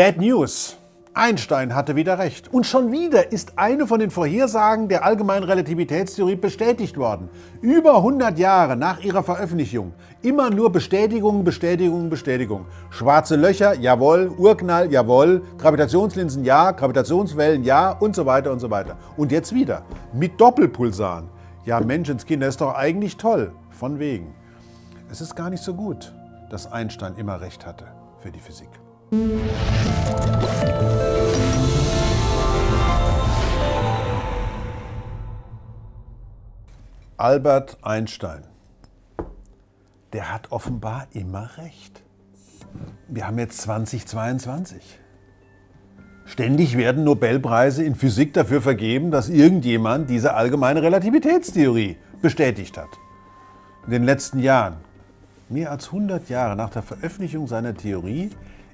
Bad News. Einstein hatte wieder recht. Und schon wieder ist eine von den Vorhersagen der allgemeinen Relativitätstheorie bestätigt worden. Über 100 Jahre nach ihrer Veröffentlichung. Immer nur Bestätigung, Bestätigung, Bestätigung. Schwarze Löcher, jawohl. Urknall, jawohl. Gravitationslinsen, ja. Gravitationswellen, ja. Und so weiter und so weiter. Und jetzt wieder. Mit Doppelpulsaren. Ja, Menschenskinder, ist doch eigentlich toll. Von wegen. Es ist gar nicht so gut, dass Einstein immer recht hatte für die Physik. Albert Einstein, der hat offenbar immer recht. Wir haben jetzt 2022. Ständig werden Nobelpreise in Physik dafür vergeben, dass irgendjemand diese allgemeine Relativitätstheorie bestätigt hat. In den letzten Jahren, mehr als 100 Jahre nach der Veröffentlichung seiner Theorie,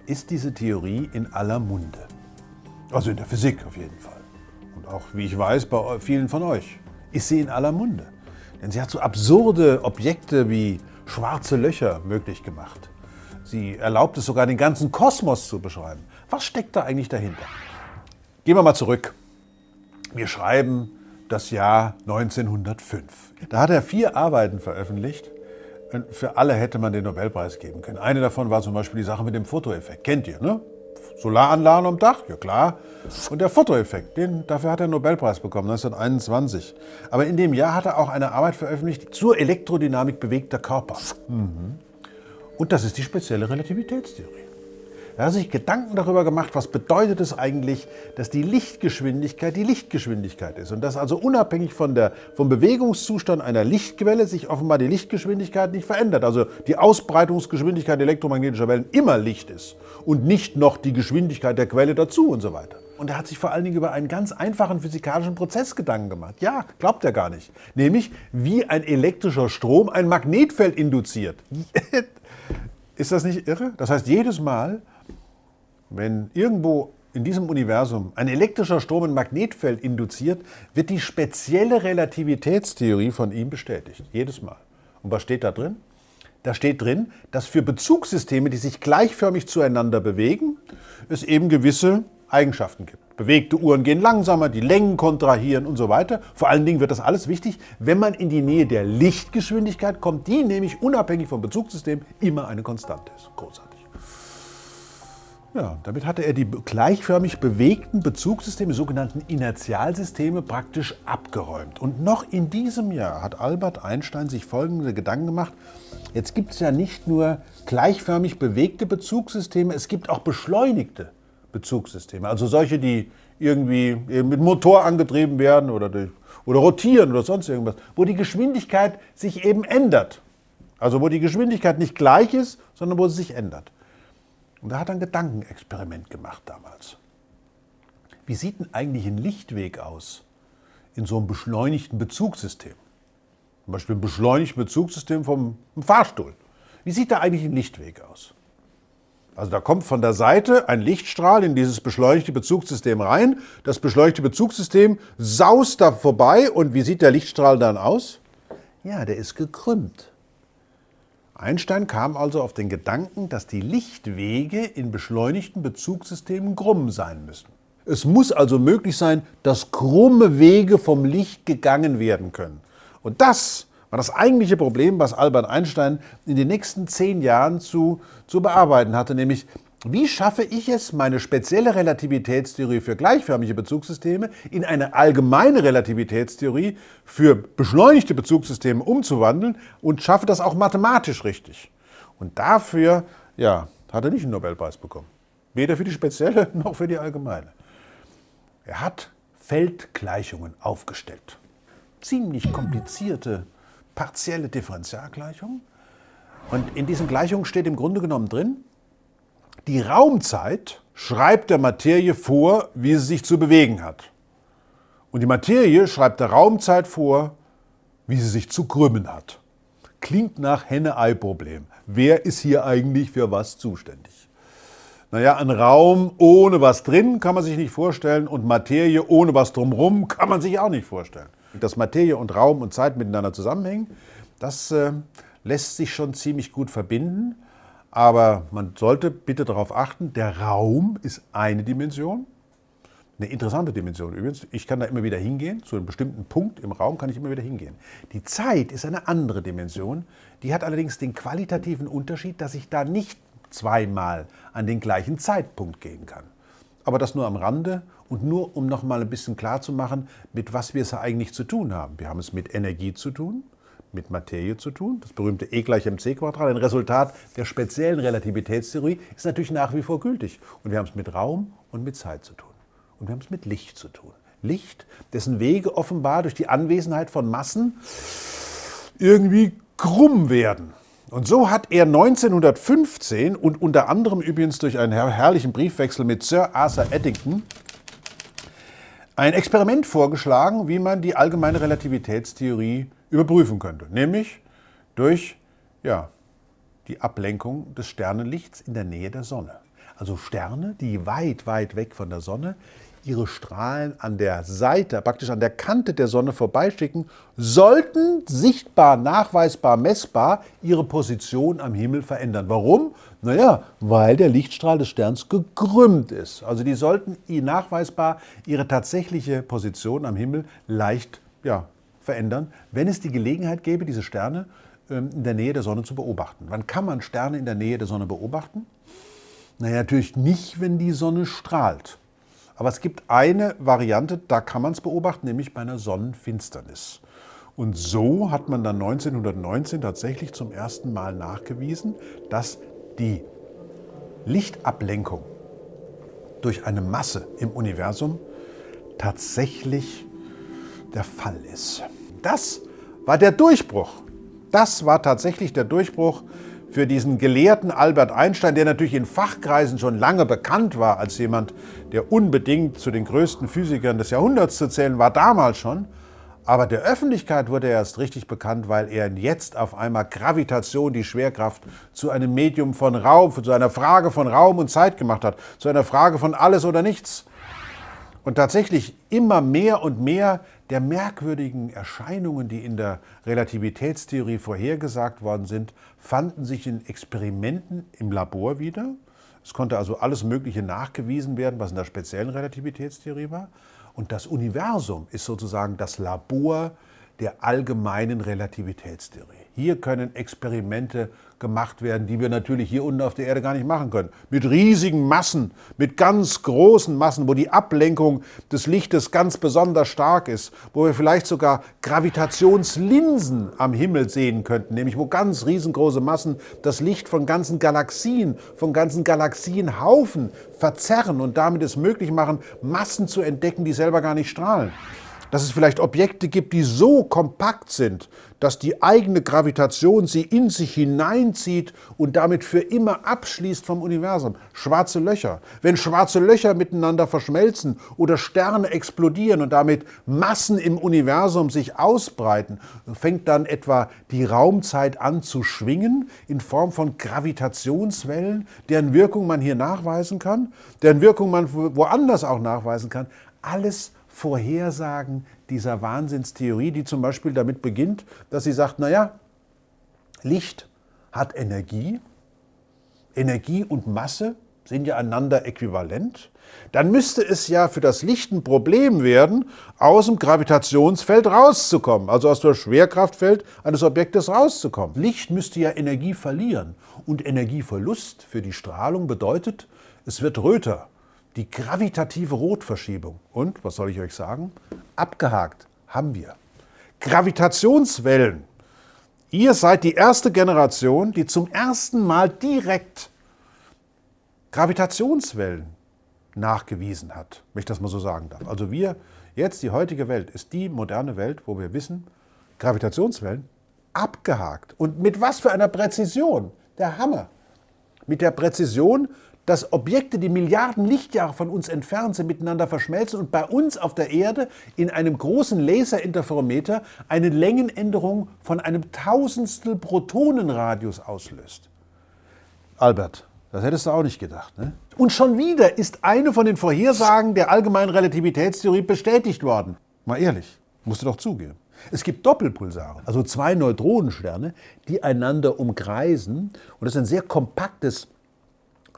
ist diese Theorie in aller Munde. Also in der Physik auf jeden Fall. Und auch, wie ich weiß, bei vielen von euch ist sie in aller Munde. Denn sie hat so absurde Objekte wie schwarze Löcher möglich gemacht. Sie erlaubt es sogar, den ganzen Kosmos zu beschreiben. Was steckt da eigentlich dahinter? Gehen wir mal zurück. Wir schreiben das Jahr 1905. Da hat er vier Arbeiten veröffentlicht. Und für alle hätte man den Nobelpreis geben können. Eine davon war zum Beispiel die Sache mit dem Fotoeffekt. Kennt ihr, ne? Solaranlagen am Dach? Ja klar. Und der Fotoeffekt, den, dafür hat er einen Nobelpreis bekommen, 1921. Aber in dem Jahr hat er auch eine Arbeit veröffentlicht zur Elektrodynamik bewegter Körper. Mhm. Und das ist die spezielle Relativitätstheorie. Er hat sich Gedanken darüber gemacht, was bedeutet es eigentlich, dass die Lichtgeschwindigkeit die Lichtgeschwindigkeit ist. Und dass also unabhängig von der, vom Bewegungszustand einer Lichtquelle sich offenbar die Lichtgeschwindigkeit nicht verändert. Also die Ausbreitungsgeschwindigkeit elektromagnetischer Wellen immer Licht ist und nicht noch die Geschwindigkeit der Quelle dazu und so weiter. Und er hat sich vor allen Dingen über einen ganz einfachen physikalischen Prozess Gedanken gemacht. Ja, glaubt er gar nicht. Nämlich, wie ein elektrischer Strom ein Magnetfeld induziert. Ist das nicht irre? Das heißt, jedes Mal, wenn irgendwo in diesem Universum ein elektrischer Strom ein Magnetfeld induziert, wird die spezielle Relativitätstheorie von ihm bestätigt. Jedes Mal. Und was steht da drin? Da steht drin, dass für Bezugssysteme, die sich gleichförmig zueinander bewegen, es eben gewisse Eigenschaften gibt. Bewegte Uhren gehen langsamer, die Längen kontrahieren und so weiter. Vor allen Dingen wird das alles wichtig, wenn man in die Nähe der Lichtgeschwindigkeit kommt, die nämlich unabhängig vom Bezugssystem immer eine Konstante ist. Großartig. Ja, damit hatte er die gleichförmig bewegten Bezugssysteme, sogenannten Inertialsysteme, praktisch abgeräumt. Und noch in diesem Jahr hat Albert Einstein sich folgende Gedanken gemacht. Jetzt gibt es ja nicht nur gleichförmig bewegte Bezugssysteme, es gibt auch beschleunigte Bezugssysteme. Also solche, die irgendwie mit Motor angetrieben werden oder, durch, oder rotieren oder sonst irgendwas, wo die Geschwindigkeit sich eben ändert. Also wo die Geschwindigkeit nicht gleich ist, sondern wo sie sich ändert. Und da hat er ein Gedankenexperiment gemacht damals. Wie sieht denn eigentlich ein Lichtweg aus in so einem beschleunigten Bezugssystem? Zum Beispiel ein beschleunigtes Bezugssystem vom Fahrstuhl. Wie sieht da eigentlich ein Lichtweg aus? Also da kommt von der Seite ein Lichtstrahl in dieses beschleunigte Bezugssystem rein. Das beschleunigte Bezugssystem saust da vorbei und wie sieht der Lichtstrahl dann aus? Ja, der ist gekrümmt. Einstein kam also auf den Gedanken, dass die Lichtwege in beschleunigten Bezugssystemen krumm sein müssen. Es muss also möglich sein, dass krumme Wege vom Licht gegangen werden können. Und das war das eigentliche Problem, was Albert Einstein in den nächsten zehn Jahren zu, zu bearbeiten hatte, nämlich wie schaffe ich es, meine spezielle Relativitätstheorie für gleichförmige Bezugssysteme in eine allgemeine Relativitätstheorie für beschleunigte Bezugssysteme umzuwandeln und schaffe das auch mathematisch richtig? Und dafür ja, hat er nicht einen Nobelpreis bekommen. Weder für die spezielle noch für die allgemeine. Er hat Feldgleichungen aufgestellt. Ziemlich komplizierte partielle Differentialgleichungen. Und in diesen Gleichungen steht im Grunde genommen drin, die Raumzeit schreibt der Materie vor, wie sie sich zu bewegen hat. Und die Materie schreibt der Raumzeit vor, wie sie sich zu krümmen hat. Klingt nach Henne-Ei-Problem. Wer ist hier eigentlich für was zuständig? Naja, ein Raum ohne was drin kann man sich nicht vorstellen und Materie ohne was drumherum kann man sich auch nicht vorstellen. Dass Materie und Raum und Zeit miteinander zusammenhängen, das äh, lässt sich schon ziemlich gut verbinden. Aber man sollte bitte darauf achten, der Raum ist eine Dimension, eine interessante Dimension übrigens. Ich kann da immer wieder hingehen, zu einem bestimmten Punkt im Raum kann ich immer wieder hingehen. Die Zeit ist eine andere Dimension, die hat allerdings den qualitativen Unterschied, dass ich da nicht zweimal an den gleichen Zeitpunkt gehen kann. Aber das nur am Rande und nur um noch mal ein bisschen klar zu machen, mit was wir es eigentlich zu tun haben. Wir haben es mit Energie zu tun, mit Materie zu tun. Das berühmte E gleich mc Quadrat, ein Resultat der speziellen Relativitätstheorie, ist natürlich nach wie vor gültig. Und wir haben es mit Raum und mit Zeit zu tun. Und wir haben es mit Licht zu tun. Licht, dessen Wege offenbar durch die Anwesenheit von Massen irgendwie krumm werden. Und so hat er 1915 und unter anderem übrigens durch einen herrlichen Briefwechsel mit Sir Arthur Eddington ein Experiment vorgeschlagen, wie man die allgemeine Relativitätstheorie überprüfen könnte, nämlich durch ja, die Ablenkung des Sternenlichts in der Nähe der Sonne. Also Sterne, die weit, weit weg von der Sonne ihre Strahlen an der Seite, praktisch an der Kante der Sonne vorbeischicken, sollten sichtbar, nachweisbar, messbar ihre Position am Himmel verändern. Warum? Naja, weil der Lichtstrahl des Sterns gekrümmt ist. Also die sollten nachweisbar ihre tatsächliche Position am Himmel leicht ja, verändern, wenn es die Gelegenheit gäbe, diese Sterne ähm, in der Nähe der Sonne zu beobachten. Wann kann man Sterne in der Nähe der Sonne beobachten? Naja, natürlich nicht, wenn die Sonne strahlt. Aber es gibt eine Variante, da kann man es beobachten, nämlich bei einer Sonnenfinsternis. Und so hat man dann 1919 tatsächlich zum ersten Mal nachgewiesen, dass die Lichtablenkung durch eine Masse im Universum tatsächlich der Fall ist. Das war der Durchbruch. Das war tatsächlich der Durchbruch für diesen Gelehrten Albert Einstein, der natürlich in Fachkreisen schon lange bekannt war als jemand, der unbedingt zu den größten Physikern des Jahrhunderts zu zählen war, damals schon. Aber der Öffentlichkeit wurde er erst richtig bekannt, weil er jetzt auf einmal Gravitation, die Schwerkraft, zu einem Medium von Raum, zu einer Frage von Raum und Zeit gemacht hat, zu einer Frage von alles oder nichts. Und tatsächlich immer mehr und mehr der merkwürdigen Erscheinungen, die in der Relativitätstheorie vorhergesagt worden sind, fanden sich in Experimenten im Labor wieder. Es konnte also alles Mögliche nachgewiesen werden, was in der speziellen Relativitätstheorie war. Und das Universum ist sozusagen das Labor der allgemeinen Relativitätstheorie. Hier können Experimente gemacht werden, die wir natürlich hier unten auf der Erde gar nicht machen können. Mit riesigen Massen, mit ganz großen Massen, wo die Ablenkung des Lichtes ganz besonders stark ist, wo wir vielleicht sogar Gravitationslinsen am Himmel sehen könnten, nämlich wo ganz riesengroße Massen das Licht von ganzen Galaxien, von ganzen Galaxienhaufen verzerren und damit es möglich machen, Massen zu entdecken, die selber gar nicht strahlen dass es vielleicht Objekte gibt, die so kompakt sind, dass die eigene Gravitation sie in sich hineinzieht und damit für immer abschließt vom Universum. Schwarze Löcher. Wenn schwarze Löcher miteinander verschmelzen oder Sterne explodieren und damit Massen im Universum sich ausbreiten, fängt dann etwa die Raumzeit an zu schwingen in Form von Gravitationswellen, deren Wirkung man hier nachweisen kann, deren Wirkung man woanders auch nachweisen kann. Alles Vorhersagen dieser Wahnsinnstheorie, die zum Beispiel damit beginnt, dass sie sagt, naja, Licht hat Energie, Energie und Masse sind ja einander äquivalent, dann müsste es ja für das Licht ein Problem werden, aus dem Gravitationsfeld rauszukommen, also aus dem Schwerkraftfeld eines Objektes rauszukommen. Licht müsste ja Energie verlieren. Und Energieverlust für die Strahlung bedeutet, es wird röter die gravitative Rotverschiebung. Und, was soll ich euch sagen? Abgehakt haben wir. Gravitationswellen. Ihr seid die erste Generation, die zum ersten Mal direkt Gravitationswellen nachgewiesen hat, wenn ich das mal so sagen darf. Also wir, jetzt die heutige Welt, ist die moderne Welt, wo wir wissen, Gravitationswellen abgehakt. Und mit was für einer Präzision? Der Hammer. Mit der Präzision, dass Objekte, die Milliarden Lichtjahre von uns entfernt sind, miteinander verschmelzen und bei uns auf der Erde in einem großen Laserinterferometer eine Längenänderung von einem Tausendstel Protonenradius auslöst. Albert, das hättest du auch nicht gedacht. Ne? Und schon wieder ist eine von den Vorhersagen der allgemeinen Relativitätstheorie bestätigt worden. Mal ehrlich, musst du doch zugeben. Es gibt Doppelpulsare, also zwei Neutronensterne, die einander umkreisen. Und das ist ein sehr kompaktes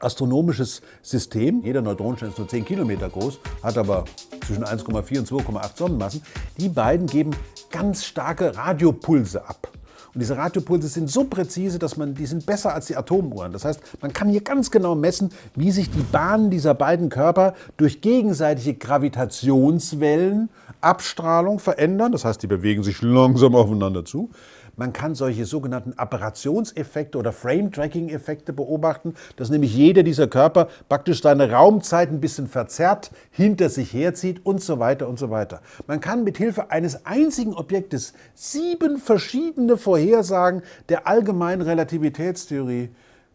astronomisches System. Jeder Neutronenstern ist nur 10 Kilometer groß, hat aber zwischen 1,4 und 2,8 Sonnenmassen. Die beiden geben ganz starke Radiopulse ab. Und diese Radiopulse sind so präzise, dass man, die sind besser als die Atomuhren. Das heißt, man kann hier ganz genau messen, wie sich die Bahnen dieser beiden Körper durch gegenseitige Gravitationswellen, Abstrahlung verändern. Das heißt, die bewegen sich langsam aufeinander zu. Man kann solche sogenannten Apparationseffekte oder Frame-Tracking-Effekte beobachten, dass nämlich jeder dieser Körper praktisch seine Raumzeit ein bisschen verzerrt, hinter sich herzieht und so weiter und so weiter. Man kann mit Hilfe eines einzigen Objektes sieben verschiedene Vorhersagen der allgemeinen Relativitätstheorie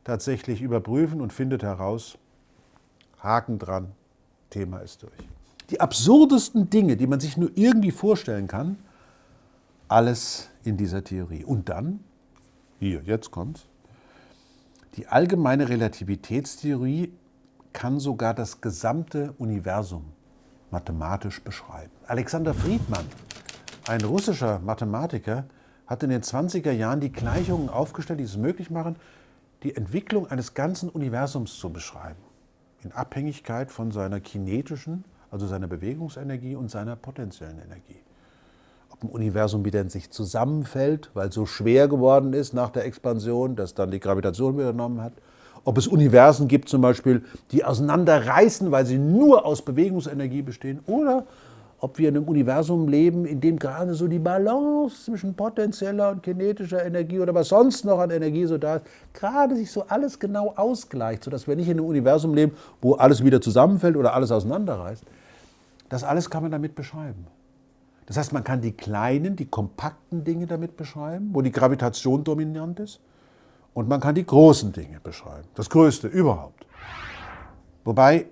tatsächlich überprüfen und findet heraus, Haken dran, Thema ist durch. Die absurdesten Dinge, die man sich nur irgendwie vorstellen kann, alles in dieser Theorie. Und dann, hier, jetzt kommt's, die allgemeine Relativitätstheorie kann sogar das gesamte Universum mathematisch beschreiben. Alexander Friedmann, ein russischer Mathematiker, hat in den 20er Jahren die Gleichungen aufgestellt, die es möglich machen, die Entwicklung eines ganzen Universums zu beschreiben, in Abhängigkeit von seiner kinetischen, also seiner Bewegungsenergie und seiner potenziellen Energie Universum wieder in sich zusammenfällt, weil so schwer geworden ist nach der Expansion, dass dann die Gravitation übernommen hat. Ob es Universen gibt zum Beispiel, die auseinanderreißen, weil sie nur aus Bewegungsenergie bestehen. Oder ob wir in einem Universum leben, in dem gerade so die Balance zwischen potenzieller und kinetischer Energie oder was sonst noch an Energie so da ist, gerade sich so alles genau ausgleicht, sodass wir nicht in einem Universum leben, wo alles wieder zusammenfällt oder alles auseinanderreißt. Das alles kann man damit beschreiben. Das heißt, man kann die kleinen, die kompakten Dinge damit beschreiben, wo die Gravitation dominant ist. Und man kann die großen Dinge beschreiben, das Größte überhaupt. Wobei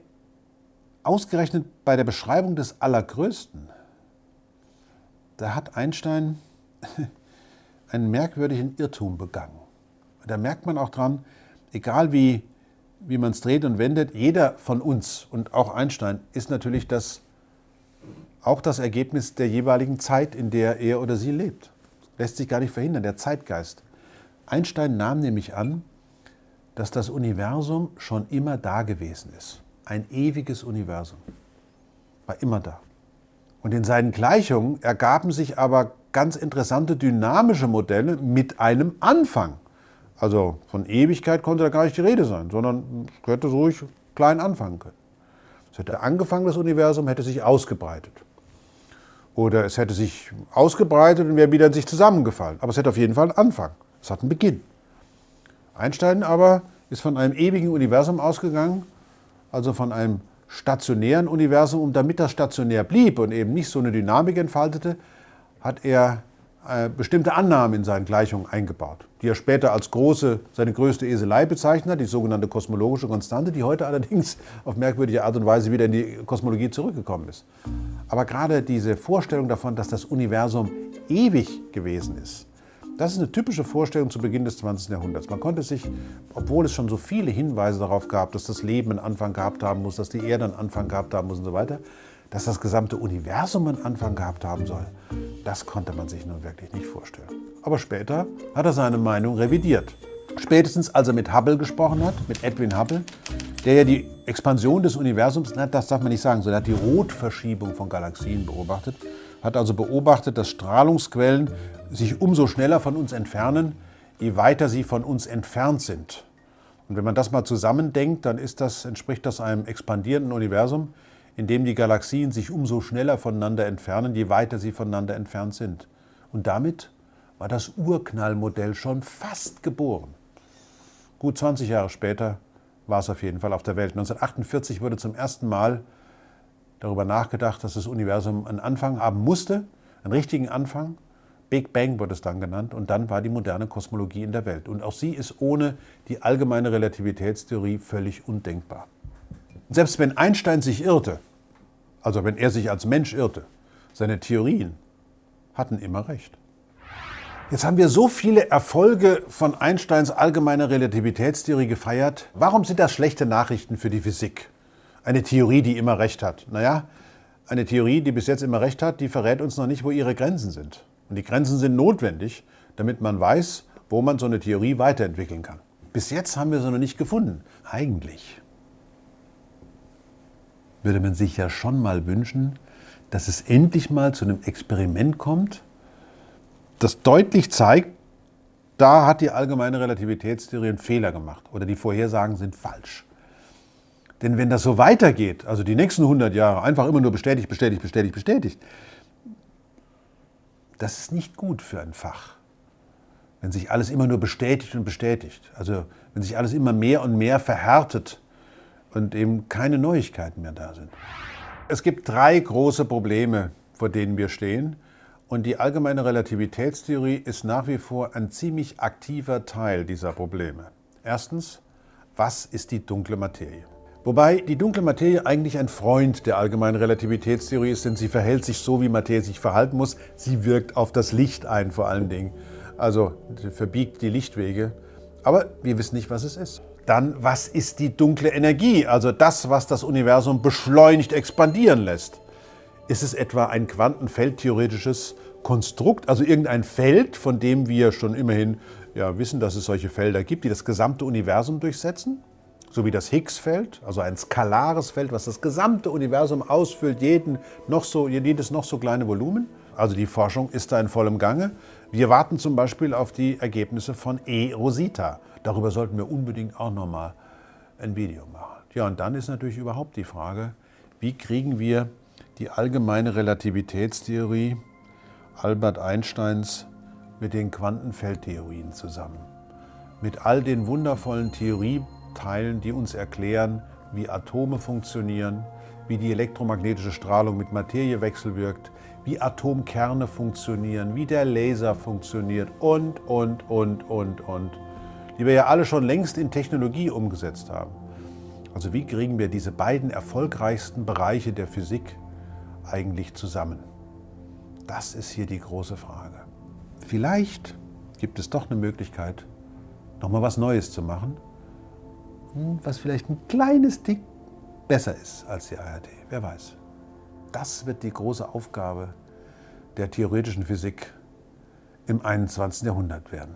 ausgerechnet bei der Beschreibung des Allergrößten, da hat Einstein einen merkwürdigen Irrtum begangen. Da merkt man auch dran, egal wie, wie man es dreht und wendet, jeder von uns und auch Einstein ist natürlich das auch das Ergebnis der jeweiligen Zeit, in der er oder sie lebt. Lässt sich gar nicht verhindern, der Zeitgeist. Einstein nahm nämlich an, dass das Universum schon immer da gewesen ist. Ein ewiges Universum. War immer da. Und in seinen Gleichungen ergaben sich aber ganz interessante dynamische Modelle mit einem Anfang. Also von Ewigkeit konnte da gar nicht die Rede sein, sondern hätte ruhig klein anfangen können. Es hätte angefangen, das Universum hätte sich ausgebreitet. Oder es hätte sich ausgebreitet und wäre wieder in sich zusammengefallen. Aber es hätte auf jeden Fall einen Anfang. Es hat einen Beginn. Einstein aber ist von einem ewigen Universum ausgegangen, also von einem stationären Universum. Und damit das stationär blieb und eben nicht so eine Dynamik entfaltete, hat er bestimmte Annahmen in seinen Gleichungen eingebaut, die er später als große, seine größte Eselei bezeichnet hat, die sogenannte kosmologische Konstante, die heute allerdings auf merkwürdige Art und Weise wieder in die Kosmologie zurückgekommen ist. Aber gerade diese Vorstellung davon, dass das Universum ewig gewesen ist, das ist eine typische Vorstellung zu Beginn des 20. Jahrhunderts. Man konnte sich, obwohl es schon so viele Hinweise darauf gab, dass das Leben einen Anfang gehabt haben muss, dass die Erde einen Anfang gehabt haben muss und so weiter, dass das gesamte Universum einen Anfang gehabt haben soll, das konnte man sich nun wirklich nicht vorstellen. Aber später hat er seine Meinung revidiert. Spätestens als er mit Hubble gesprochen hat, mit Edwin Hubble, der ja die Expansion des Universums, das darf man nicht sagen, sondern hat die Rotverschiebung von Galaxien beobachtet, hat also beobachtet, dass Strahlungsquellen sich umso schneller von uns entfernen, je weiter sie von uns entfernt sind. Und wenn man das mal zusammendenkt, dann das, entspricht das einem expandierenden Universum, in dem die Galaxien sich umso schneller voneinander entfernen, je weiter sie voneinander entfernt sind. Und damit war das Urknallmodell schon fast geboren. Gut 20 Jahre später war es auf jeden Fall auf der Welt. 1948 wurde zum ersten Mal darüber nachgedacht, dass das Universum einen Anfang haben musste, einen richtigen Anfang. Big Bang wurde es dann genannt und dann war die moderne Kosmologie in der Welt. Und auch sie ist ohne die allgemeine Relativitätstheorie völlig undenkbar. Selbst wenn Einstein sich irrte, also wenn er sich als Mensch irrte, seine Theorien hatten immer recht. Jetzt haben wir so viele Erfolge von Einsteins allgemeiner Relativitätstheorie gefeiert. Warum sind das schlechte Nachrichten für die Physik? Eine Theorie, die immer recht hat. Naja, eine Theorie, die bis jetzt immer recht hat, die verrät uns noch nicht, wo ihre Grenzen sind. Und die Grenzen sind notwendig, damit man weiß, wo man so eine Theorie weiterentwickeln kann. Bis jetzt haben wir sie noch nicht gefunden. Eigentlich würde man sich ja schon mal wünschen, dass es endlich mal zu einem Experiment kommt, das deutlich zeigt, da hat die allgemeine Relativitätstheorie einen Fehler gemacht oder die Vorhersagen sind falsch. Denn wenn das so weitergeht, also die nächsten 100 Jahre einfach immer nur bestätigt, bestätigt, bestätigt, bestätigt, das ist nicht gut für ein Fach. Wenn sich alles immer nur bestätigt und bestätigt. Also wenn sich alles immer mehr und mehr verhärtet und eben keine Neuigkeiten mehr da sind. Es gibt drei große Probleme, vor denen wir stehen. Und die allgemeine Relativitätstheorie ist nach wie vor ein ziemlich aktiver Teil dieser Probleme. Erstens, was ist die dunkle Materie? Wobei die dunkle Materie eigentlich ein Freund der allgemeinen Relativitätstheorie ist, denn sie verhält sich so, wie Materie sich verhalten muss. Sie wirkt auf das Licht ein vor allen Dingen. Also verbiegt die Lichtwege. Aber wir wissen nicht, was es ist. Dann, was ist die dunkle Energie? Also das, was das Universum beschleunigt expandieren lässt. Ist es etwa ein quantenfeldtheoretisches Konstrukt, also irgendein Feld, von dem wir schon immerhin ja, wissen, dass es solche Felder gibt, die das gesamte Universum durchsetzen? So wie das Higgs-Feld, also ein skalares Feld, was das gesamte Universum ausfüllt, jeden noch so, jedes noch so kleine Volumen? Also die Forschung ist da in vollem Gange. Wir warten zum Beispiel auf die Ergebnisse von E. Rosita. Darüber sollten wir unbedingt auch nochmal ein Video machen. Ja, und dann ist natürlich überhaupt die Frage, wie kriegen wir die allgemeine Relativitätstheorie Albert Einsteins mit den Quantenfeldtheorien zusammen. Mit all den wundervollen Theorieteilen, die uns erklären, wie Atome funktionieren, wie die elektromagnetische Strahlung mit Materie wechselwirkt, wie Atomkerne funktionieren, wie der Laser funktioniert und, und, und, und, und die wir ja alle schon längst in Technologie umgesetzt haben. Also wie kriegen wir diese beiden erfolgreichsten Bereiche der Physik eigentlich zusammen? Das ist hier die große Frage. Vielleicht gibt es doch eine Möglichkeit, nochmal was Neues zu machen, hm, was vielleicht ein kleines Tick besser ist als die ARD. Wer weiß. Das wird die große Aufgabe der theoretischen Physik im 21. Jahrhundert werden.